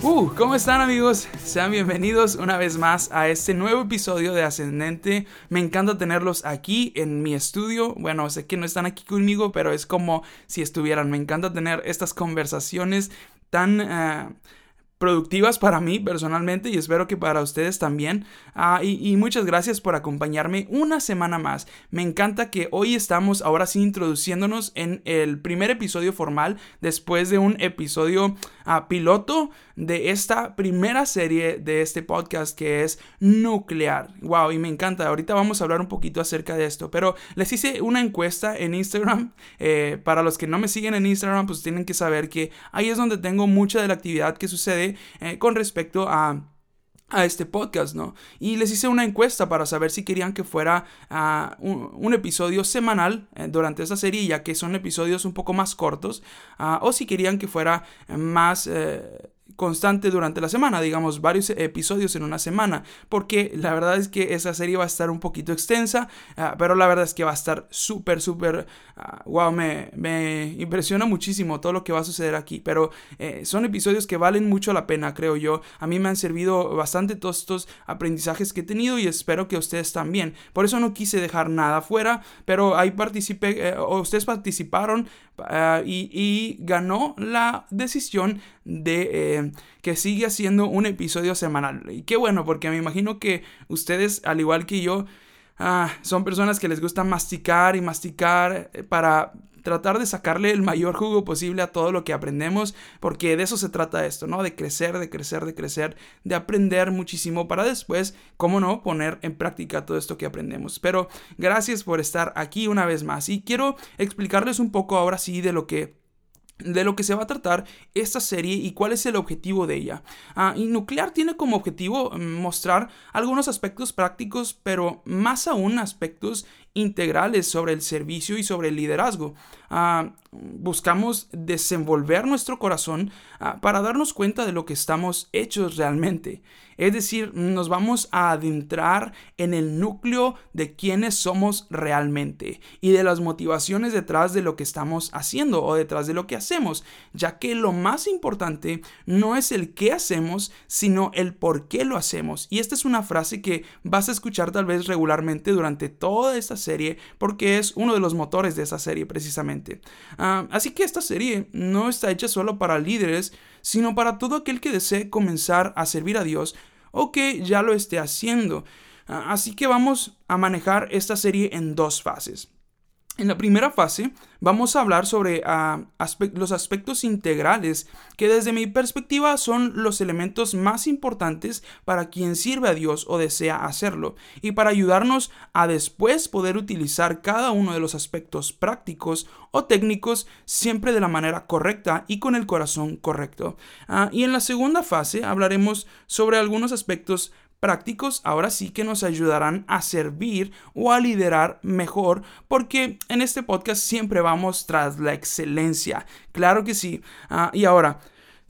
Uh, ¿cómo están amigos? Sean bienvenidos una vez más a este nuevo episodio de Ascendente. Me encanta tenerlos aquí en mi estudio. Bueno, sé que no están aquí conmigo, pero es como si estuvieran. Me encanta tener estas conversaciones tan... Uh, productivas para mí personalmente y espero que para ustedes también. Ah, y, muchas gracias por acompañarme una semana más. Me encanta que hoy estamos ahora sí introduciéndonos en el primer episodio formal después de un episodio ah, piloto de esta primera serie de este podcast que es nuclear. Wow, y me encanta. Ahorita vamos a hablar un poquito acerca de esto, pero les hice una encuesta en Instagram. Eh, para los que no me siguen en Instagram, pues tienen que saber que ahí es donde tengo mucha de la actividad que sucede eh, con respecto a a este podcast, ¿no? Y les hice una encuesta para saber si querían que fuera ah, un, episodio semanal eh, durante esta serie, ya que son episodios un poco más cortos, ah, o si querían que fuera más... Eh, constante durante la semana, digamos varios episodios en una semana, porque la verdad es que esa serie va a estar un poquito extensa, ah, pero la verdad es que va a estar súper, súper, wow, me, me, impresiona muchísimo todo lo que va a suceder aquí, pero eh, son episodios que valen mucho la pena, creo yo, a mí me han servido bastante todos estos aprendizajes que he tenido y espero que ustedes también, por eso no quise dejar nada fuera, pero ahí participé, eh, ustedes participaron ah, y, ganó la decisión de eh, que sigue haciendo un episodio semanal. Y qué bueno, porque me imagino que ustedes, al igual que yo, ah, son personas que les gusta masticar y masticar eh, para tratar de sacarle el mayor jugo posible a todo lo que aprendemos, porque de eso se trata esto, ¿no? De crecer, de crecer, de crecer, de aprender muchísimo para después, cómo no, poner en práctica todo esto que aprendemos. Pero gracias por estar aquí una vez más y quiero explicarles un poco ahora sí de lo que de lo que se va a tratar esta serie y cuál es el objetivo de ella. Ah, y Nuclear tiene como objetivo mm, mostrar algunos aspectos prácticos, pero más aún aspectos integrales sobre el servicio y sobre el liderazgo. Ah, buscamos desenvolver nuestro corazón ah, para darnos cuenta de lo que estamos hechos realmente. Es decir, nos vamos a adentrar en el núcleo de quiénes somos realmente y de las motivaciones detrás de lo que estamos haciendo o detrás de lo que hacemos, ya que lo más importante no es el qué hacemos, sino el por qué lo hacemos. Y esta es una frase que vas a escuchar tal vez regularmente durante toda esta serie porque es uno de los motores de esa serie precisamente. Ah, así que esta serie no está hecha solo para líderes, sino para todo aquel que desee comenzar a servir a Dios o que ya lo esté haciendo. Ah, así que vamos a manejar esta serie en dos fases. En la primera fase vamos a hablar sobre ah, los aspectos integrales que desde mi perspectiva son los elementos más importantes para quien sirve a Dios o desea hacerlo y para ayudarnos a después poder utilizar cada uno de los aspectos prácticos o técnicos siempre de la manera correcta y con el corazón correcto. Ah, y en la segunda fase hablaremos sobre algunos aspectos prácticos ahora sí que nos ayudarán a servir o a liderar mejor porque en este podcast siempre vamos tras la excelencia. Claro que sí. Ah, y ahora,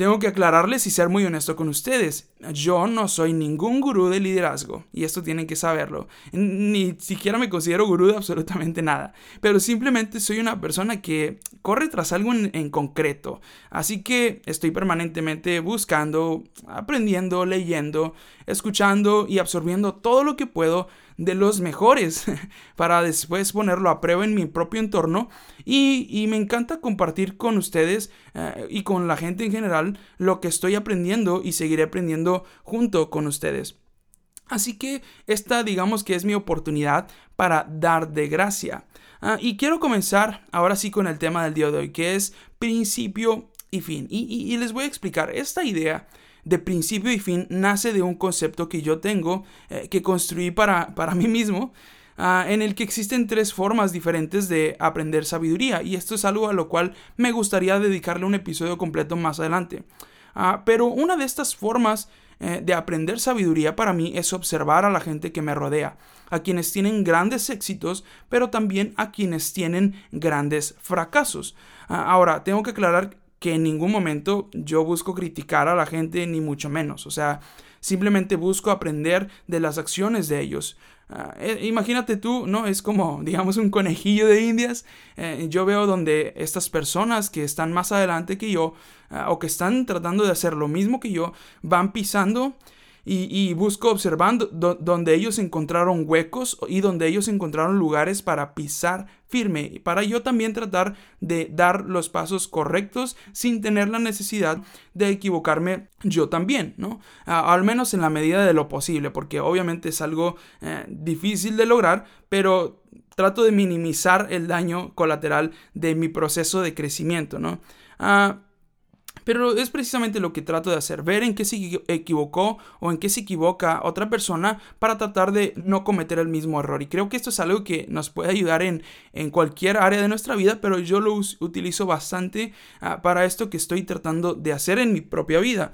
tengo que aclararles y ser muy honesto con ustedes. Yo no soy ningún gurú de liderazgo, y esto tienen que saberlo. Ni siquiera me considero gurú de absolutamente nada, pero simplemente soy una persona que corre tras algo en, en concreto. Así que estoy permanentemente buscando, aprendiendo, leyendo, escuchando y absorbiendo todo lo que puedo de los mejores para después ponerlo a prueba en mi propio entorno y, me encanta compartir con ustedes eh, y con la gente en general lo que estoy aprendiendo y seguiré aprendiendo junto con ustedes. Así que esta digamos que es mi oportunidad para dar de gracia. Ah, y quiero comenzar ahora sí con el tema del día de hoy, que es principio y fin. y les voy a explicar esta idea de principio y fin nace de un concepto que yo tengo, eh, que construí para, para mí mismo, ah, en el que existen tres formas diferentes de aprender sabiduría. Y esto es algo a lo cual me gustaría dedicarle un episodio completo más adelante. Ah, pero una de estas formas eh, de aprender sabiduría para mí es observar a la gente que me rodea, a quienes tienen grandes éxitos, pero también a quienes tienen grandes fracasos. Ah, ahora, tengo que aclarar que en ningún momento yo busco criticar a la gente, ni mucho menos. O sea, simplemente busco aprender de las acciones de ellos. Ah, eh, imagínate tú, ¿no? Es como, digamos, un conejillo de indias. Eh, yo veo donde estas personas que están más adelante que yo ah, o que están tratando de hacer lo mismo que yo van pisando y, busco observando donde ellos encontraron huecos y donde ellos encontraron lugares para pisar firme, para yo también tratar de dar los pasos correctos sin tener la necesidad de equivocarme yo también, ¿no? al menos en la medida de lo posible, porque obviamente es algo eh, difícil de lograr, pero trato de minimizar el daño colateral de mi proceso de crecimiento, ¿no? Ah, pero es precisamente lo que trato de hacer, ver en qué se equivocó o en qué se equivoca otra persona para tratar de no cometer el mismo error. Y creo que esto es algo que nos puede ayudar en, en cualquier área de nuestra vida, pero yo lo utilizo bastante ah, para esto que estoy tratando de hacer en mi propia vida.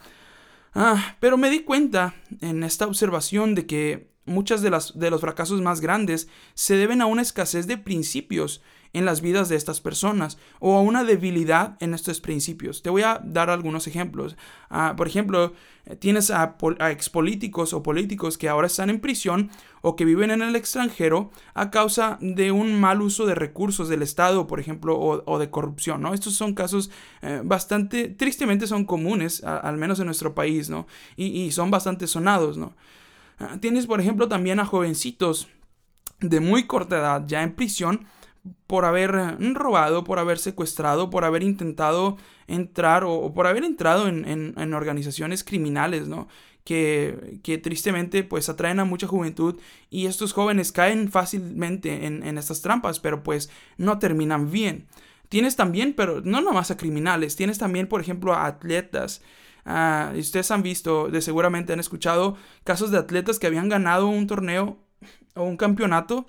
Ah, pero me di cuenta en esta observación de que muchas de, las, de los fracasos más grandes se deben a una escasez de principios en las vidas de estas personas o a una debilidad en estos principios. Te voy a dar algunos ejemplos. Ah, por ejemplo, tienes a, a, expolíticos o políticos que ahora están en prisión o que viven en el extranjero a causa de un mal uso de recursos del Estado, por ejemplo, o, de corrupción, ¿no? Estos son casos eh, bastante, tristemente son comunes, al menos en nuestro país, ¿no? Y, y son bastante sonados, ¿no? Ah, tienes, por ejemplo, también a jovencitos de muy corta edad ya en prisión por haber mm, robado, por haber secuestrado, por haber intentado entrar o, por haber entrado en, organizaciones criminales, ¿no? Que, que, tristemente pues atraen a mucha juventud y estos jóvenes caen fácilmente en, en estas trampas, pero pues no terminan bien. Tienes también, pero no nomás a criminales, tienes también, por ejemplo, a atletas. Ah, ustedes han visto, de seguramente han escuchado casos de atletas que habían ganado un torneo o un campeonato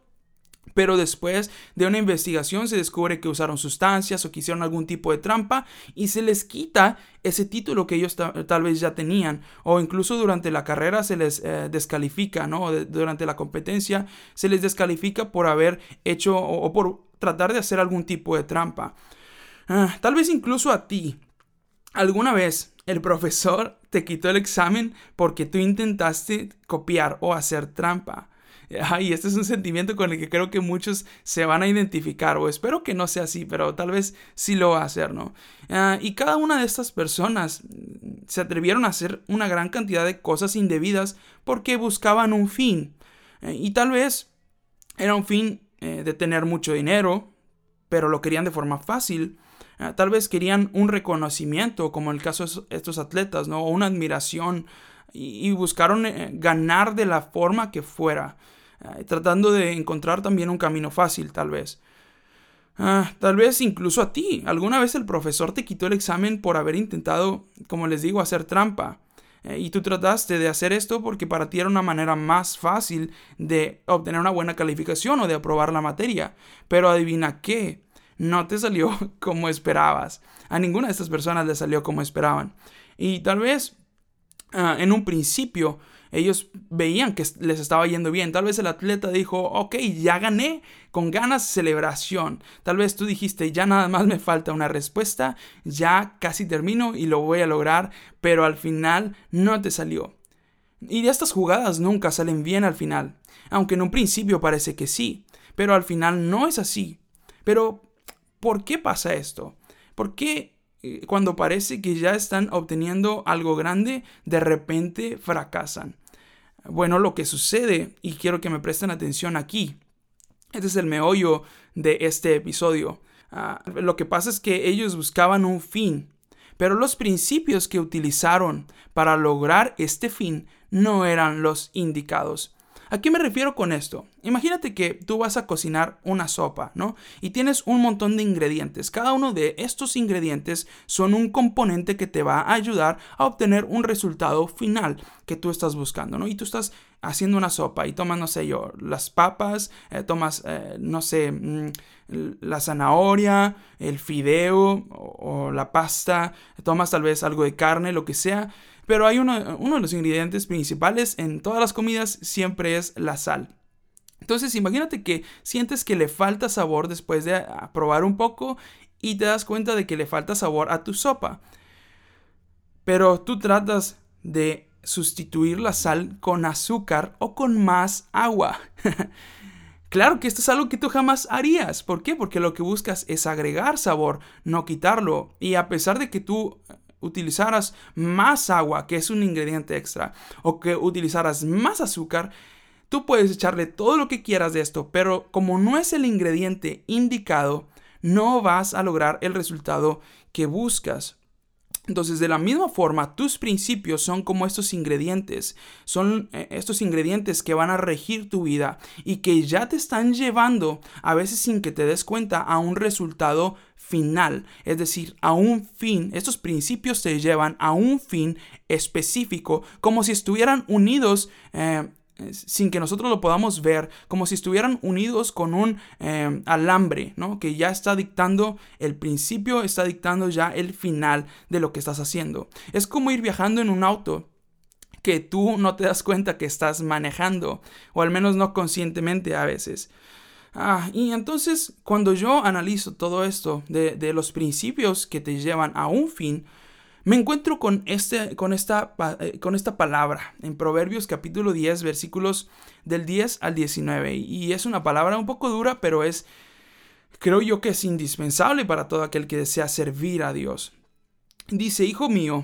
pero después de una investigación se descubre que usaron sustancias o que hicieron algún tipo de trampa y se les quita ese título que ellos tal vez ya tenían o incluso durante la carrera se les eh, descalifica, ¿no? durante la competencia se les descalifica por haber hecho o, por tratar de hacer algún tipo de trampa. Ah, tal vez incluso a ti, alguna vez el profesor te quitó el examen porque tú intentaste copiar o hacer trampa. Ay, este es un sentimiento con el que creo que muchos se van a identificar, o espero que no sea así, pero tal vez sí lo va a hacer, ¿no? Ah, y cada una de estas personas mm, se atrevieron a hacer una gran cantidad de cosas indebidas porque buscaban un fin. Eh, y tal vez era un fin eh, de tener mucho dinero, pero lo querían de forma fácil. Ah, tal vez querían un reconocimiento, como el caso de estos atletas, ¿no? O una admiración. Y, buscaron eh, ganar de la forma que fuera. Tratando de encontrar también un camino fácil, tal vez. Ah, tal vez incluso a ti. Alguna vez el profesor te quitó el examen por haber intentado, como les digo, hacer trampa. Eh, y tú trataste de hacer esto porque para ti era una manera más fácil de obtener una buena calificación o de aprobar la materia. Pero adivina qué, no te salió como esperabas. A ninguna de estas personas le salió como esperaban. Y tal vez ah, en un principio ellos veían que les estaba yendo bien. Tal vez el atleta dijo, ok, ya gané, con ganas celebración. Tal vez tú dijiste, ya nada más me falta una respuesta, ya casi termino y lo voy a lograr, pero al final no te salió. Y estas jugadas nunca salen bien al final, aunque en un principio parece que sí, pero al final no es así. Pero, ¿por qué pasa esto? ¿Por qué cuando parece que ya están obteniendo algo grande, de repente fracasan. Bueno, lo que sucede, y quiero que me presten atención aquí, este es el meollo de este episodio. Ah, lo que pasa es que ellos buscaban un fin, pero los principios que utilizaron para lograr este fin no eran los indicados. ¿A qué me refiero con esto? Imagínate que tú vas a cocinar una sopa, ¿no? Y tienes un montón de ingredientes. Cada uno de estos ingredientes son un componente que te va a ayudar a obtener un resultado final que tú estás buscando, ¿no? Y tú estás haciendo una sopa y tomas, no sé yo, las papas, eh, tomas, eh, no sé, mm, la zanahoria, el fideo o, o la pasta, tomas tal vez algo de carne, lo que sea Pero hay uno, uno de los ingredientes principales en todas las comidas siempre es la sal. Entonces imagínate que sientes que le falta sabor después de probar un poco y te das cuenta de que le falta sabor a tu sopa. Pero tú tratas de sustituir la sal con azúcar o con más agua. claro que esto es algo que tú jamás harías. ¿Por qué? Porque lo que buscas es agregar sabor, no quitarlo. Y a pesar de que tú utilizaras más agua, que es un ingrediente extra, o que utilizaras más azúcar, tú puedes echarle todo lo que quieras de esto, pero como no es el ingrediente indicado, no vas a lograr el resultado que buscas. Entonces, de la misma forma, tus principios son como estos ingredientes, son eh, estos ingredientes que van a regir tu vida y que ya te están llevando, a veces sin que te des cuenta, a un resultado final, es decir, a un fin. Estos principios te llevan a un fin específico, como si estuvieran unidos eh, sin que nosotros lo podamos ver, como si estuvieran unidos con un em, alambre, ¿no? Que ya está dictando el principio, está dictando ya el final de lo que estás haciendo. Es como ir viajando en un auto que tú no te das cuenta que estás manejando, o al menos no conscientemente a veces. Ah, y entonces cuando yo analizo todo esto de, de los principios que te llevan a un fin, me encuentro con, este, con, esta, eh, con esta palabra en Proverbios capítulo 10, versículos del 10 al 19. Y es una palabra un poco dura, pero es, creo yo que es indispensable para todo aquel que desea servir a Dios. Dice, Hijo mío,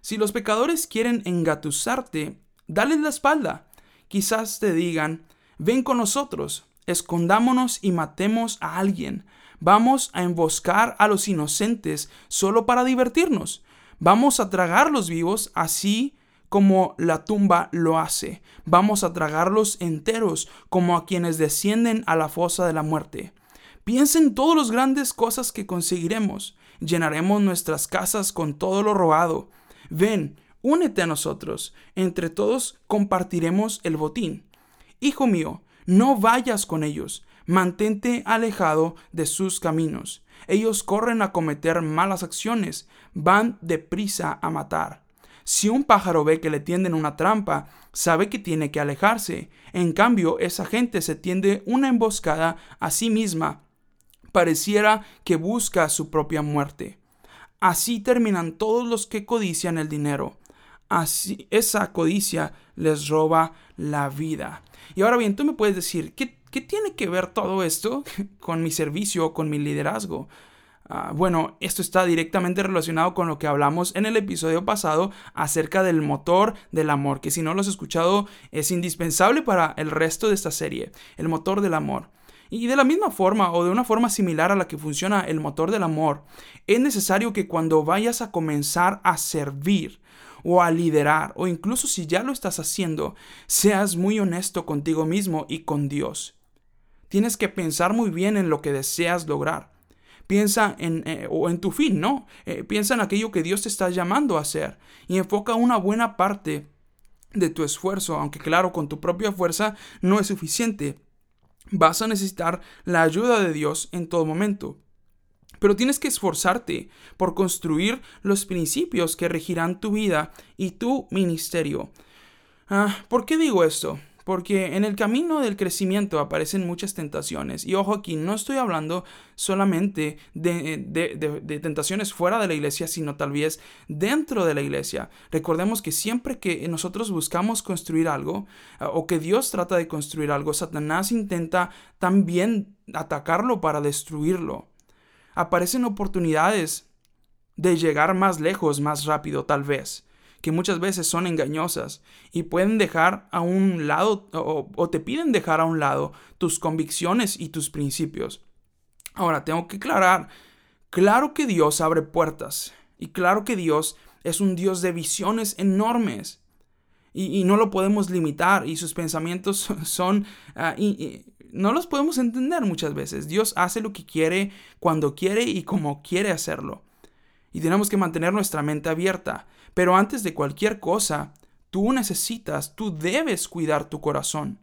si los pecadores quieren engatusarte, dales la espalda. Quizás te digan, ven con nosotros, escondámonos y matemos a alguien. Vamos a emboscar a los inocentes solo para divertirnos. Vamos a tragarlos vivos así como la tumba lo hace. Vamos a tragarlos enteros como a quienes descienden a la fosa de la muerte. Piensen todas las grandes cosas que conseguiremos. Llenaremos nuestras casas con todo lo robado. Ven, únete a nosotros. Entre todos compartiremos el botín. Hijo mío, no vayas con ellos. Mantente alejado de sus caminos. Ellos corren a cometer malas acciones, van deprisa a matar. Si un pájaro ve que le tienden una trampa, sabe que tiene que alejarse. En cambio, esa gente se tiende una emboscada a sí misma. Pareciera que busca su propia muerte. Así terminan todos los que codician el dinero. Así esa codicia les roba la vida. Y ahora bien, tú me puedes decir, ¿qué ¿Qué tiene que ver todo esto con mi servicio o con mi liderazgo? Ah, bueno, esto está directamente relacionado con lo que hablamos en el episodio pasado acerca del motor del amor, que si no lo has escuchado es indispensable para el resto de esta serie, el motor del amor. Y de la misma forma o de una forma similar a la que funciona el motor del amor, es necesario que cuando vayas a comenzar a servir, o a liderar, o incluso si ya lo estás haciendo, seas muy honesto contigo mismo y con Dios. Tienes que pensar muy bien en lo que deseas lograr. Piensa en, eh, o en tu fin, ¿no? Eh, piensa en aquello que Dios te está llamando a hacer y enfoca una buena parte de tu esfuerzo, aunque claro, con tu propia fuerza no es suficiente. Vas a necesitar la ayuda de Dios en todo momento. Pero tienes que esforzarte por construir los principios que regirán tu vida y tu ministerio. Ah, ¿Por qué digo esto? Porque en el camino del crecimiento aparecen muchas tentaciones. Y ojo aquí, no estoy hablando solamente de, tentaciones fuera de la iglesia, sino tal vez dentro de la iglesia. Recordemos que siempre que nosotros buscamos construir algo, eh, o que Dios trata de construir algo, Satanás intenta también atacarlo para destruirlo. Aparecen oportunidades de llegar más lejos, más rápido, tal vez que muchas veces son engañosas y pueden dejar a un lado o, te piden dejar a un lado tus convicciones y tus principios. Ahora, tengo que aclarar, claro que Dios abre puertas y claro que Dios es un Dios de visiones enormes y, no lo podemos limitar y sus pensamientos son... Ah, y, no los podemos entender muchas veces. Dios hace lo que quiere, cuando quiere y como quiere hacerlo. Y tenemos que mantener nuestra mente abierta. Pero antes de cualquier cosa, tú necesitas, tú debes cuidar tu corazón.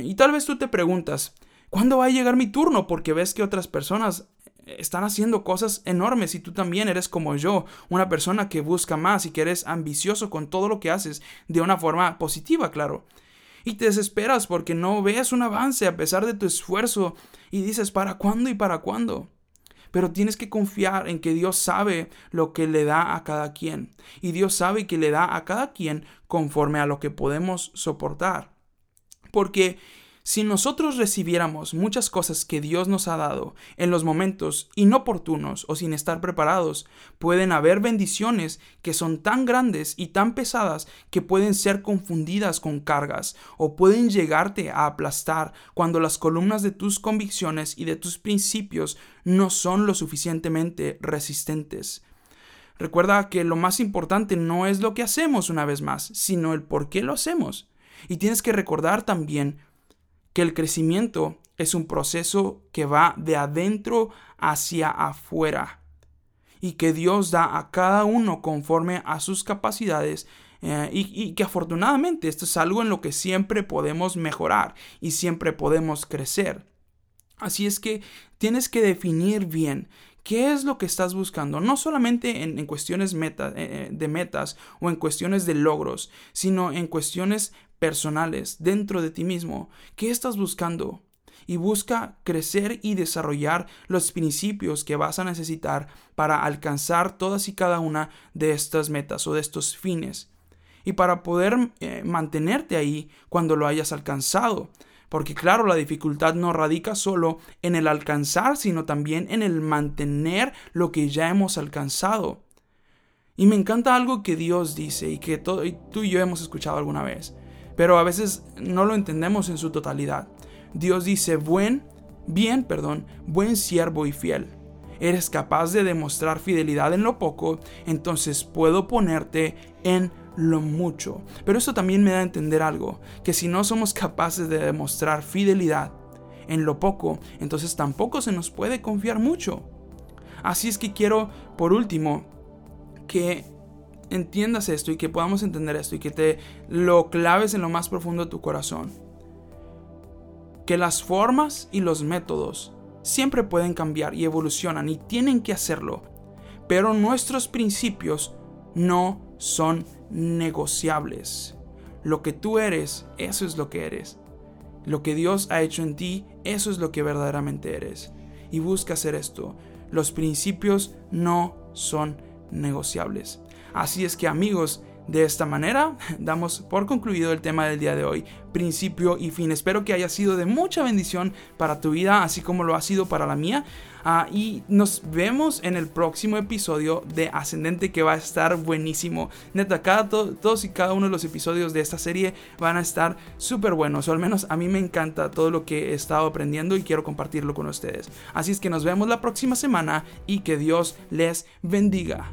Y tal vez tú te preguntas, ¿cuándo va a llegar mi turno? Porque ves que otras personas están haciendo cosas enormes y tú también eres como yo, una persona que busca más y que eres ambicioso con todo lo que haces de una forma positiva, claro. Y te desesperas porque no ves un avance a pesar de tu esfuerzo y dices, ¿para cuándo y para cuándo? Pero tienes que confiar en que Dios sabe lo que le da a cada quien. Y Dios sabe que le da a cada quien conforme a lo que podemos soportar. Porque si nosotros recibiéramos muchas cosas que Dios nos ha dado en los momentos inoportunos o sin estar preparados, pueden haber bendiciones que son tan grandes y tan pesadas que pueden ser confundidas con cargas o pueden llegarte a aplastar cuando las columnas de tus convicciones y de tus principios no son lo suficientemente resistentes. Recuerda que lo más importante no es lo que hacemos una vez más, sino el por qué lo hacemos. Y tienes que recordar también que el crecimiento es un proceso que va de adentro hacia afuera y que Dios da a cada uno conforme a sus capacidades eh, y, y, que afortunadamente esto es algo en lo que siempre podemos mejorar y siempre podemos crecer. Así es que tienes que definir bien qué es lo que estás buscando, no solamente en, cuestiones eh, eh, de metas o en cuestiones de logros, sino en cuestiones personales dentro de ti mismo. ¿Qué estás buscando? Y busca crecer y desarrollar los principios que vas a necesitar para alcanzar todas y cada una de estas metas o de estos fines. Y para poder eh, mantenerte ahí cuando lo hayas alcanzado. Porque claro, la dificultad no radica solo en el alcanzar, sino también en el mantener lo que ya hemos alcanzado. Y me encanta algo que Dios dice y que tú y yo hemos escuchado alguna vez, pero a veces no lo entendemos en su totalidad. Dios dice, buen, bien, perdón, buen siervo y fiel. Eres capaz de demostrar fidelidad en lo poco, entonces puedo ponerte en lo mucho. Pero eso también me da a entender algo, que si no somos capaces de demostrar fidelidad en lo poco, entonces tampoco se nos puede confiar mucho. Así es que quiero, por último, que entiendas esto y que podamos entender esto y que te lo claves en lo más profundo de tu corazón. Que las formas y los métodos siempre pueden cambiar y evolucionan y tienen que hacerlo, pero nuestros principios no son negociables. Lo que tú eres, eso es lo que eres. Lo que Dios ha hecho en ti, eso es lo que verdaderamente eres. Y busca hacer esto. Los principios no son negociables. Así es que amigos, de esta manera, damos por concluido el tema del día de hoy, principio y fin. Espero que haya sido de mucha bendición para tu vida, así como lo ha sido para la mía. Ah, y nos vemos en el próximo episodio de Ascendente que va a estar buenísimo. Neta, cada todos y cada uno de los episodios de esta serie van a estar súper buenos. O al menos a mí me encanta todo lo que he estado aprendiendo y quiero compartirlo con ustedes. Así es que nos vemos la próxima semana y que Dios les bendiga.